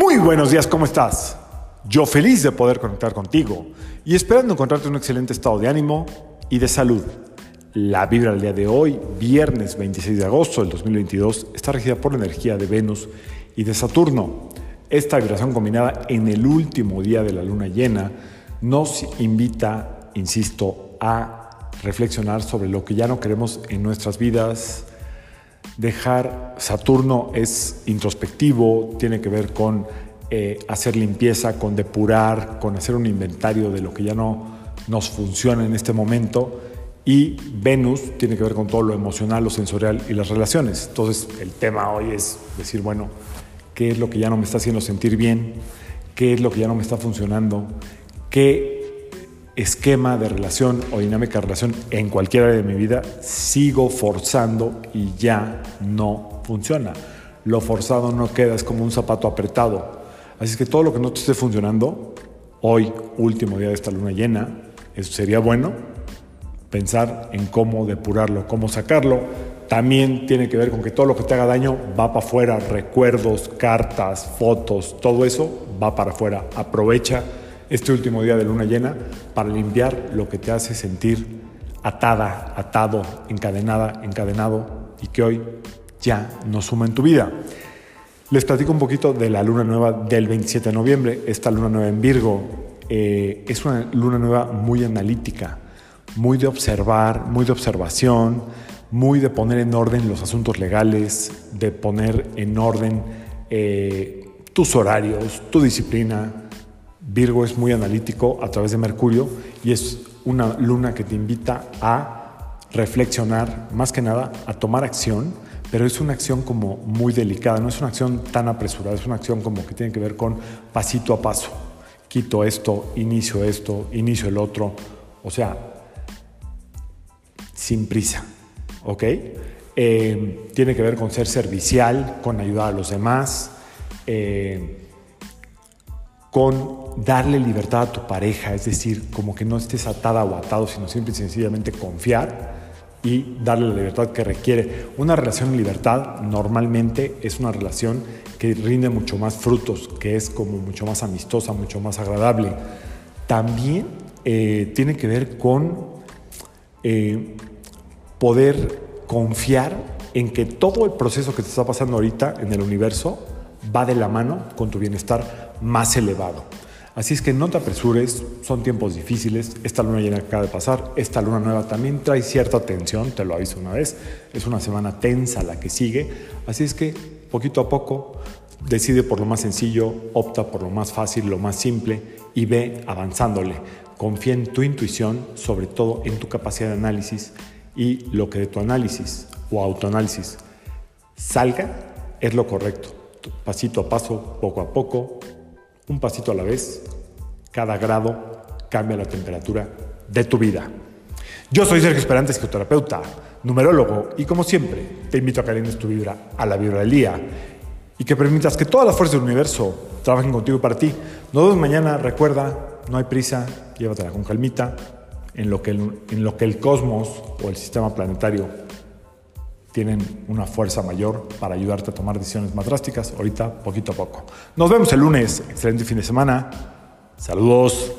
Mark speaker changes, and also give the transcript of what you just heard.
Speaker 1: Muy buenos días, ¿cómo estás? Yo feliz de poder conectar contigo y esperando encontrarte en un excelente estado de ánimo y de salud. La vibra del día de hoy, viernes 26 de agosto del 2022, está regida por la energía de Venus y de Saturno. Esta vibración combinada en el último día de la luna llena nos invita, insisto, a reflexionar sobre lo que ya no queremos en nuestras vidas, Dejar Saturno es introspectivo, tiene que ver con eh, hacer limpieza, con depurar, con hacer un inventario de lo que ya no nos funciona en este momento. Y Venus tiene que ver con todo lo emocional, lo sensorial y las relaciones. Entonces el tema hoy es decir, bueno, ¿qué es lo que ya no me está haciendo sentir bien? ¿Qué es lo que ya no me está funcionando? ¿Qué esquema de relación o dinámica de relación en cualquier área de mi vida, sigo forzando y ya no funciona. Lo forzado no queda, es como un zapato apretado. Así que todo lo que no te esté funcionando, hoy, último día de esta luna llena, eso sería bueno pensar en cómo depurarlo, cómo sacarlo. También tiene que ver con que todo lo que te haga daño va para afuera, recuerdos, cartas, fotos, todo eso va para afuera. Aprovecha este último día de luna llena para limpiar lo que te hace sentir atada, atado, encadenada, encadenado y que hoy ya no suma en tu vida. Les platico un poquito de la luna nueva del 27 de noviembre. Esta luna nueva en Virgo eh, es una luna nueva muy analítica, muy de observar, muy de observación, muy de poner en orden los asuntos legales, de poner en orden eh, tus horarios, tu disciplina, Virgo es muy analítico a través de Mercurio y es una luna que te invita a reflexionar, más que nada a tomar acción, pero es una acción como muy delicada, no es una acción tan apresurada, es una acción como que tiene que ver con pasito a paso. Quito esto, inicio esto, inicio el otro, o sea, sin prisa, ¿ok? Eh, tiene que ver con ser servicial, con ayudar a los demás. Eh, con darle libertad a tu pareja, es decir, como que no estés atada o atado, sino simple y sencillamente confiar y darle la libertad que requiere. Una relación en libertad normalmente es una relación que rinde mucho más frutos, que es como mucho más amistosa, mucho más agradable. También eh, tiene que ver con eh, poder confiar en que todo el proceso que te está pasando ahorita en el universo va de la mano con tu bienestar más elevado. Así es que no te apresures, son tiempos difíciles, esta luna llena acaba de pasar, esta luna nueva también trae cierta tensión, te lo aviso una vez, es una semana tensa la que sigue, así es que poquito a poco decide por lo más sencillo, opta por lo más fácil, lo más simple y ve avanzándole. Confía en tu intuición, sobre todo en tu capacidad de análisis y lo que de tu análisis o autoanálisis salga es lo correcto pasito a paso, poco a poco, un pasito a la vez, cada grado cambia la temperatura de tu vida. Yo soy Sergio Esperante, psicoterapeuta, numerólogo, y como siempre, te invito a que alines tu vibra a la vibra del día y que permitas que todas las fuerzas del universo trabajen contigo para ti. Nos vemos mañana, recuerda, no hay prisa, llévatela con calmita, en lo que en lo que el cosmos o el sistema planetario tienen una fuerza mayor para ayudarte a tomar decisiones más drásticas, ahorita poquito a poco. Nos vemos el lunes, excelente fin de semana, saludos.